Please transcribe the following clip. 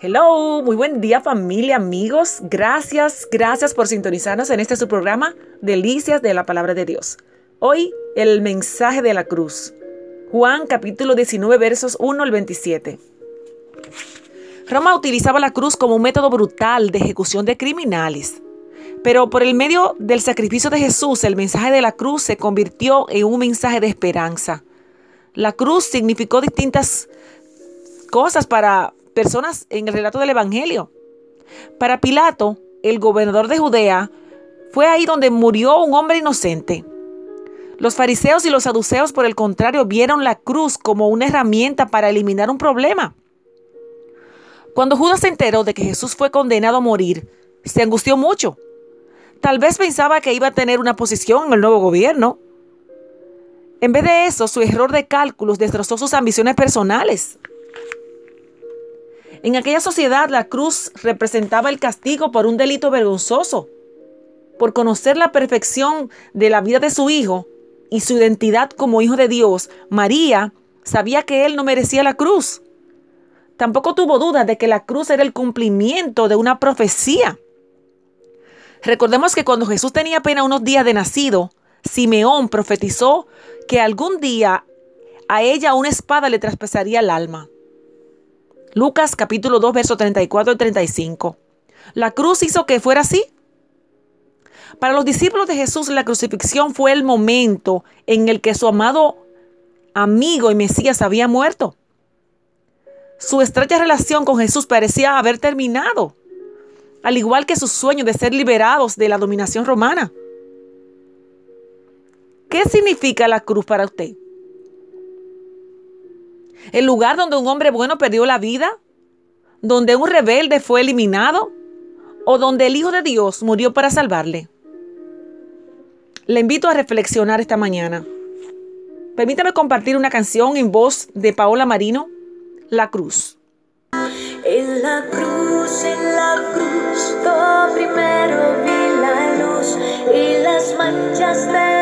Hello, muy buen día familia, amigos. Gracias, gracias por sintonizarnos en este su programa, Delicias de la Palabra de Dios. Hoy el mensaje de la cruz. Juan capítulo 19 versos 1 al 27. Roma utilizaba la cruz como un método brutal de ejecución de criminales. Pero por el medio del sacrificio de Jesús, el mensaje de la cruz se convirtió en un mensaje de esperanza. La cruz significó distintas cosas para personas en el relato del Evangelio. Para Pilato, el gobernador de Judea, fue ahí donde murió un hombre inocente. Los fariseos y los saduceos, por el contrario, vieron la cruz como una herramienta para eliminar un problema. Cuando Judas se enteró de que Jesús fue condenado a morir, se angustió mucho. Tal vez pensaba que iba a tener una posición en el nuevo gobierno. En vez de eso, su error de cálculos destrozó sus ambiciones personales. En aquella sociedad la cruz representaba el castigo por un delito vergonzoso. Por conocer la perfección de la vida de su hijo y su identidad como hijo de Dios, María sabía que él no merecía la cruz. Tampoco tuvo duda de que la cruz era el cumplimiento de una profecía. Recordemos que cuando Jesús tenía apenas unos días de nacido, Simeón profetizó que algún día a ella una espada le traspasaría el alma. Lucas capítulo 2, verso 34 y 35. La cruz hizo que fuera así. Para los discípulos de Jesús, la crucifixión fue el momento en el que su amado amigo y Mesías había muerto. Su estrecha relación con Jesús parecía haber terminado, al igual que su sueño de ser liberados de la dominación romana. ¿Qué significa la cruz para usted? El lugar donde un hombre bueno perdió la vida, donde un rebelde fue eliminado o donde el Hijo de Dios murió para salvarle. Le invito a reflexionar esta mañana. Permítame compartir una canción en voz de Paola Marino, La Cruz. En la cruz, en la cruz, primero vi la luz y las manchas de